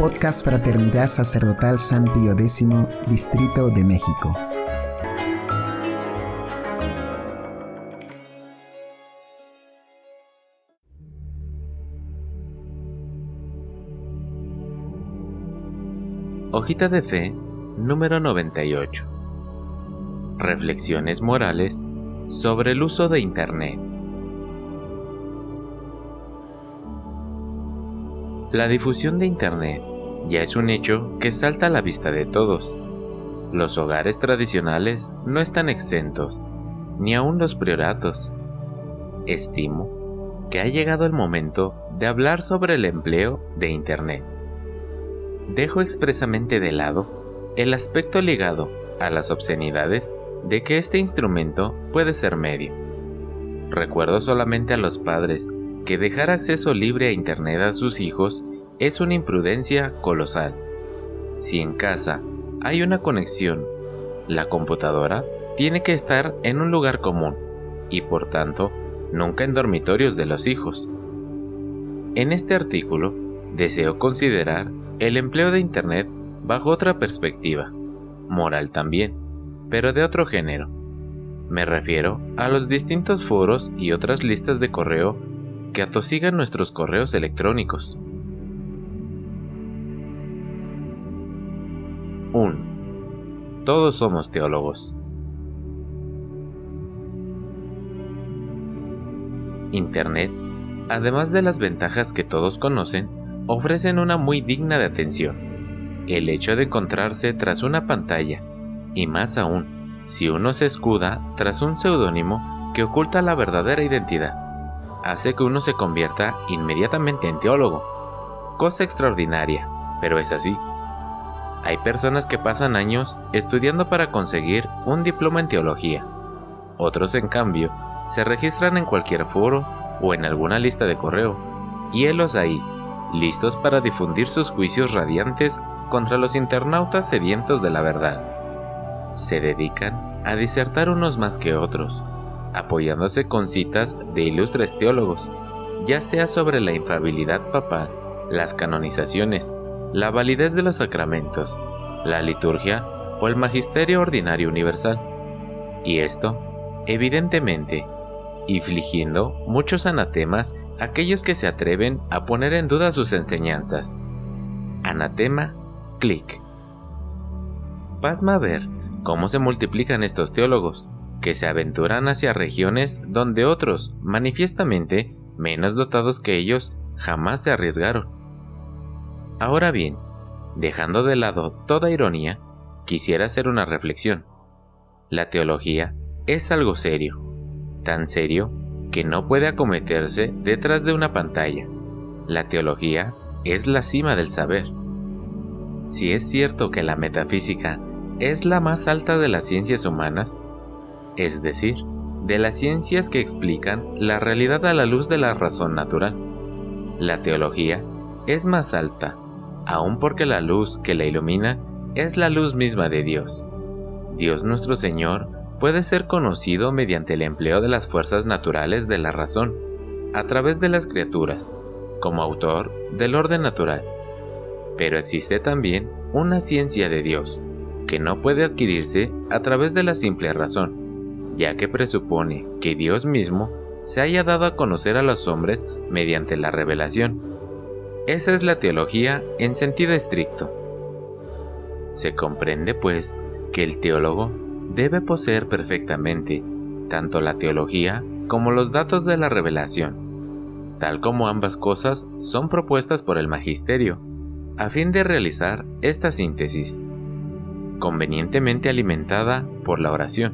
Podcast Fraternidad Sacerdotal San Pío X, Distrito de México. Hojita de Fe número 98. Reflexiones morales sobre el uso de Internet. La difusión de Internet ya es un hecho que salta a la vista de todos. Los hogares tradicionales no están exentos, ni aun los prioratos. Estimo que ha llegado el momento de hablar sobre el empleo de Internet. Dejo expresamente de lado el aspecto ligado a las obscenidades de que este instrumento puede ser medio. Recuerdo solamente a los padres que dejar acceso libre a Internet a sus hijos es una imprudencia colosal. Si en casa hay una conexión, la computadora tiene que estar en un lugar común y por tanto nunca en dormitorios de los hijos. En este artículo deseo considerar el empleo de Internet bajo otra perspectiva, moral también, pero de otro género. Me refiero a los distintos foros y otras listas de correo que atosigan nuestros correos electrónicos. Todos somos teólogos. Internet, además de las ventajas que todos conocen, ofrecen una muy digna de atención. El hecho de encontrarse tras una pantalla, y más aún, si uno se escuda tras un seudónimo que oculta la verdadera identidad hace que uno se convierta inmediatamente en teólogo. Cosa extraordinaria, pero es así. Hay personas que pasan años estudiando para conseguir un diploma en teología. Otros, en cambio, se registran en cualquier foro o en alguna lista de correo, y helos ahí, listos para difundir sus juicios radiantes contra los internautas sedientos de la verdad. Se dedican a disertar unos más que otros, apoyándose con citas de ilustres teólogos, ya sea sobre la infabilidad papal, las canonizaciones, la validez de los sacramentos, la liturgia o el magisterio ordinario universal. Y esto, evidentemente, infligiendo muchos anatemas a aquellos que se atreven a poner en duda sus enseñanzas. Anatema, clic. Pasma ver cómo se multiplican estos teólogos, que se aventuran hacia regiones donde otros, manifiestamente menos dotados que ellos, jamás se arriesgaron. Ahora bien, dejando de lado toda ironía, quisiera hacer una reflexión. La teología es algo serio, tan serio que no puede acometerse detrás de una pantalla. La teología es la cima del saber. Si es cierto que la metafísica es la más alta de las ciencias humanas, es decir, de las ciencias que explican la realidad a la luz de la razón natural. La teología es más alta, aun porque la luz que la ilumina es la luz misma de Dios. Dios nuestro Señor puede ser conocido mediante el empleo de las fuerzas naturales de la razón, a través de las criaturas, como autor del orden natural. Pero existe también una ciencia de Dios, que no puede adquirirse a través de la simple razón, ya que presupone que Dios mismo se haya dado a conocer a los hombres mediante la revelación. Esa es la teología en sentido estricto. Se comprende, pues, que el teólogo debe poseer perfectamente tanto la teología como los datos de la revelación, tal como ambas cosas son propuestas por el magisterio, a fin de realizar esta síntesis, convenientemente alimentada por la oración.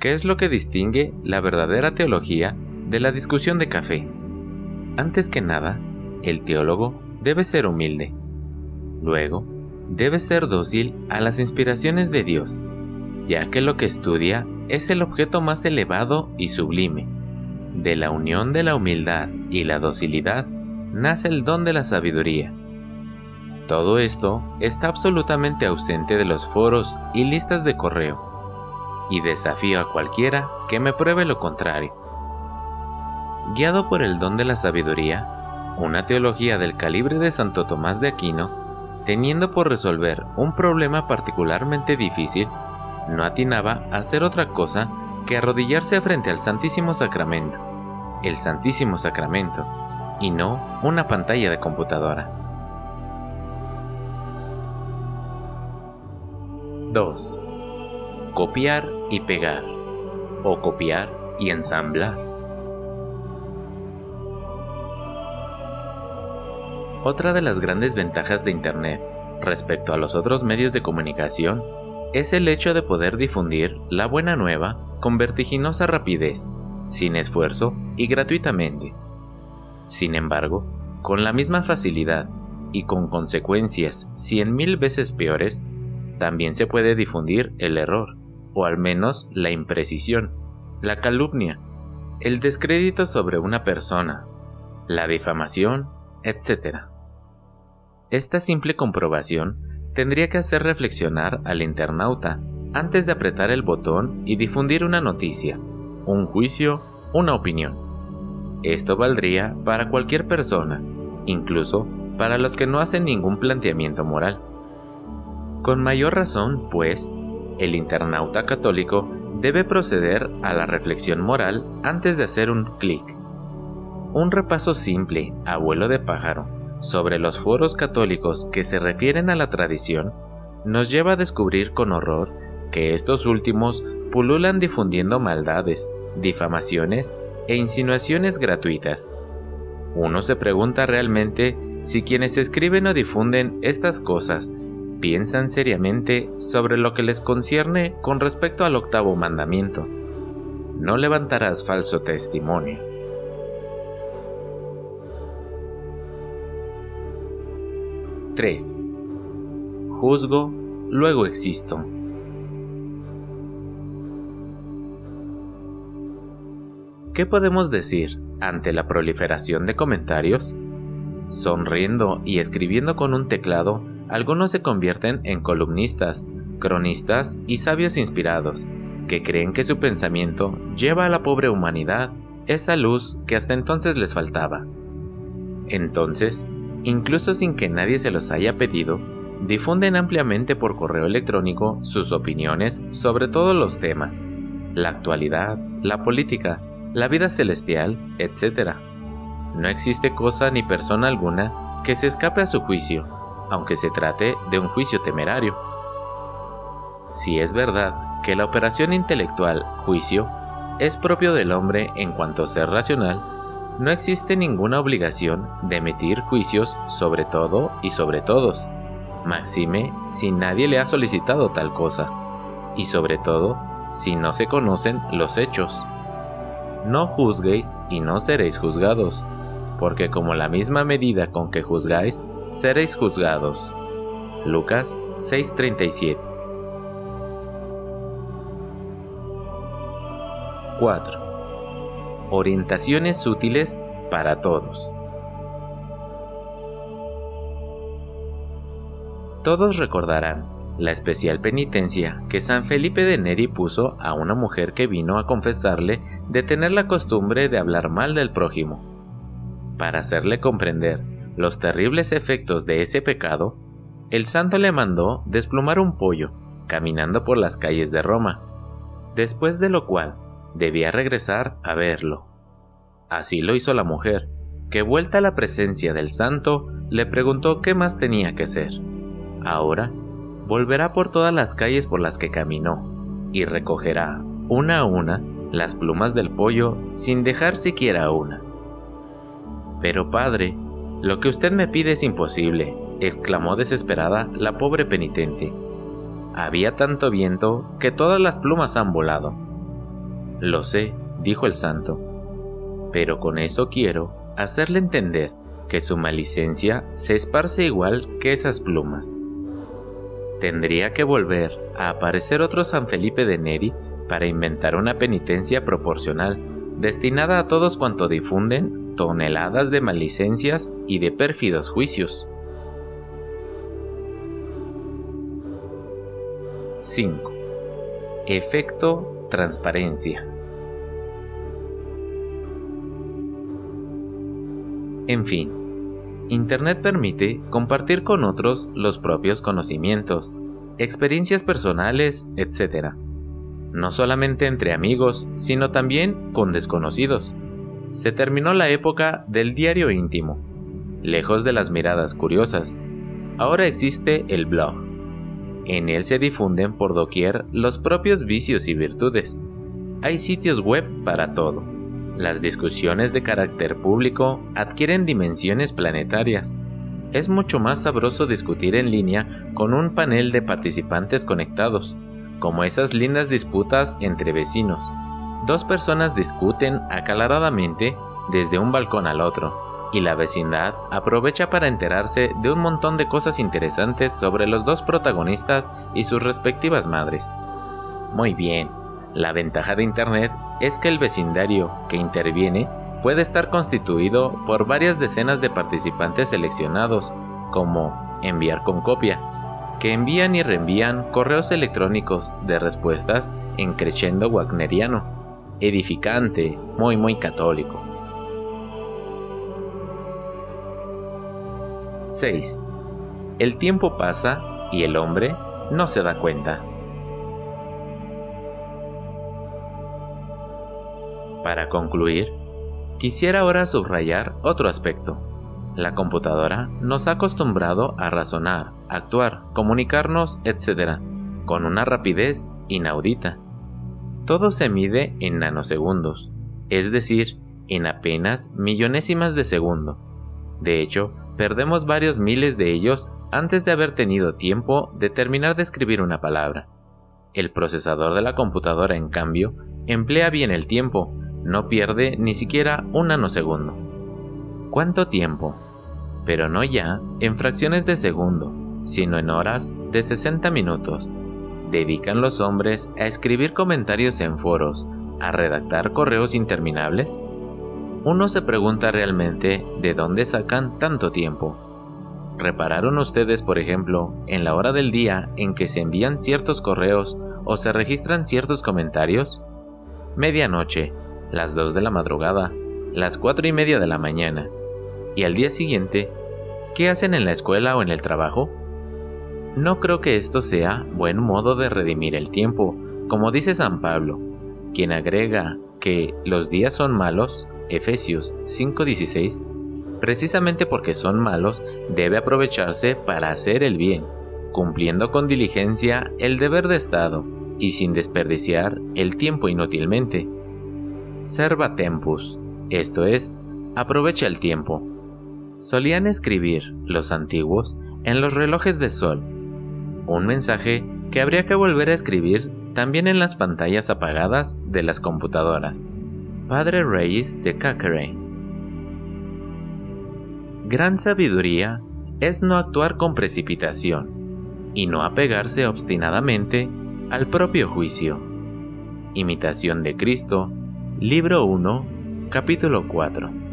¿Qué es lo que distingue la verdadera teología de la discusión de café? Antes que nada, el teólogo debe ser humilde. Luego, debe ser dócil a las inspiraciones de Dios, ya que lo que estudia es el objeto más elevado y sublime. De la unión de la humildad y la docilidad nace el don de la sabiduría. Todo esto está absolutamente ausente de los foros y listas de correo y desafío a cualquiera que me pruebe lo contrario. Guiado por el don de la sabiduría, una teología del calibre de Santo Tomás de Aquino teniendo por resolver un problema particularmente difícil, no atinaba a hacer otra cosa que arrodillarse frente al Santísimo Sacramento, el Santísimo Sacramento, y no una pantalla de computadora. 2. Copiar y pegar, o copiar y ensamblar. Otra de las grandes ventajas de Internet respecto a los otros medios de comunicación es el hecho de poder difundir la buena nueva con vertiginosa rapidez, sin esfuerzo y gratuitamente. Sin embargo, con la misma facilidad y con consecuencias cien mil veces peores, también se puede difundir el error, o al menos la imprecisión, la calumnia, el descrédito sobre una persona, la difamación, etc. Esta simple comprobación tendría que hacer reflexionar al internauta antes de apretar el botón y difundir una noticia, un juicio, una opinión. Esto valdría para cualquier persona, incluso para los que no hacen ningún planteamiento moral. Con mayor razón, pues, el internauta católico debe proceder a la reflexión moral antes de hacer un clic. Un repaso simple, abuelo de pájaro, sobre los foros católicos que se refieren a la tradición, nos lleva a descubrir con horror que estos últimos pululan difundiendo maldades, difamaciones e insinuaciones gratuitas. Uno se pregunta realmente si quienes escriben o difunden estas cosas piensan seriamente sobre lo que les concierne con respecto al octavo mandamiento. No levantarás falso testimonio. 3. Juzgo, luego existo. ¿Qué podemos decir ante la proliferación de comentarios? Sonriendo y escribiendo con un teclado, algunos se convierten en columnistas, cronistas y sabios inspirados, que creen que su pensamiento lleva a la pobre humanidad esa luz que hasta entonces les faltaba. Entonces, incluso sin que nadie se los haya pedido, difunden ampliamente por correo electrónico sus opiniones sobre todos los temas, la actualidad, la política, la vida celestial, etc. No existe cosa ni persona alguna que se escape a su juicio, aunque se trate de un juicio temerario. Si es verdad que la operación intelectual juicio es propio del hombre en cuanto ser racional, no existe ninguna obligación de emitir juicios sobre todo y sobre todos, máxime si nadie le ha solicitado tal cosa, y sobre todo si no se conocen los hechos. No juzguéis y no seréis juzgados, porque como la misma medida con que juzgáis, seréis juzgados. Lucas 6:37 4 orientaciones útiles para todos. Todos recordarán la especial penitencia que San Felipe de Neri puso a una mujer que vino a confesarle de tener la costumbre de hablar mal del prójimo. Para hacerle comprender los terribles efectos de ese pecado, el santo le mandó desplumar un pollo caminando por las calles de Roma, después de lo cual debía regresar a verlo. Así lo hizo la mujer, que vuelta a la presencia del santo, le preguntó qué más tenía que hacer. Ahora, volverá por todas las calles por las que caminó, y recogerá, una a una, las plumas del pollo sin dejar siquiera una. Pero padre, lo que usted me pide es imposible, exclamó desesperada la pobre penitente. Había tanto viento que todas las plumas han volado. Lo sé, dijo el santo, pero con eso quiero hacerle entender que su malicencia se esparce igual que esas plumas. Tendría que volver a aparecer otro San Felipe de Neri para inventar una penitencia proporcional, destinada a todos cuanto difunden toneladas de malicencias y de pérfidos juicios. 5. Efecto transparencia. En fin, Internet permite compartir con otros los propios conocimientos, experiencias personales, etc. No solamente entre amigos, sino también con desconocidos. Se terminó la época del diario íntimo, lejos de las miradas curiosas. Ahora existe el blog. En él se difunden por doquier los propios vicios y virtudes. Hay sitios web para todo. Las discusiones de carácter público adquieren dimensiones planetarias. Es mucho más sabroso discutir en línea con un panel de participantes conectados, como esas lindas disputas entre vecinos. Dos personas discuten acaloradamente desde un balcón al otro, y la vecindad aprovecha para enterarse de un montón de cosas interesantes sobre los dos protagonistas y sus respectivas madres. Muy bien, la ventaja de Internet es que el vecindario que interviene puede estar constituido por varias decenas de participantes seleccionados, como enviar con copia, que envían y reenvían correos electrónicos de respuestas en crescendo wagneriano, edificante, muy muy católico. 6. El tiempo pasa y el hombre no se da cuenta. Para concluir, quisiera ahora subrayar otro aspecto. La computadora nos ha acostumbrado a razonar, actuar, comunicarnos, etc., con una rapidez inaudita. Todo se mide en nanosegundos, es decir, en apenas millonésimas de segundo. De hecho, perdemos varios miles de ellos antes de haber tenido tiempo de terminar de escribir una palabra. El procesador de la computadora, en cambio, emplea bien el tiempo, no pierde ni siquiera un nanosegundo. ¿Cuánto tiempo? Pero no ya en fracciones de segundo, sino en horas de 60 minutos. ¿Dedican los hombres a escribir comentarios en foros, a redactar correos interminables? Uno se pregunta realmente de dónde sacan tanto tiempo. ¿Repararon ustedes, por ejemplo, en la hora del día en que se envían ciertos correos o se registran ciertos comentarios? Medianoche, las 2 de la madrugada, las 4 y media de la mañana. Y al día siguiente, ¿qué hacen en la escuela o en el trabajo? No creo que esto sea buen modo de redimir el tiempo, como dice San Pablo, quien agrega que los días son malos Efesios 5:16, precisamente porque son malos, debe aprovecharse para hacer el bien, cumpliendo con diligencia el deber de Estado y sin desperdiciar el tiempo inútilmente. Serva tempus, esto es, aprovecha el tiempo. Solían escribir los antiguos en los relojes de sol, un mensaje que habría que volver a escribir también en las pantallas apagadas de las computadoras. Padre Reyes de Cacare. Gran sabiduría es no actuar con precipitación y no apegarse obstinadamente al propio juicio. Imitación de Cristo, libro 1, capítulo 4.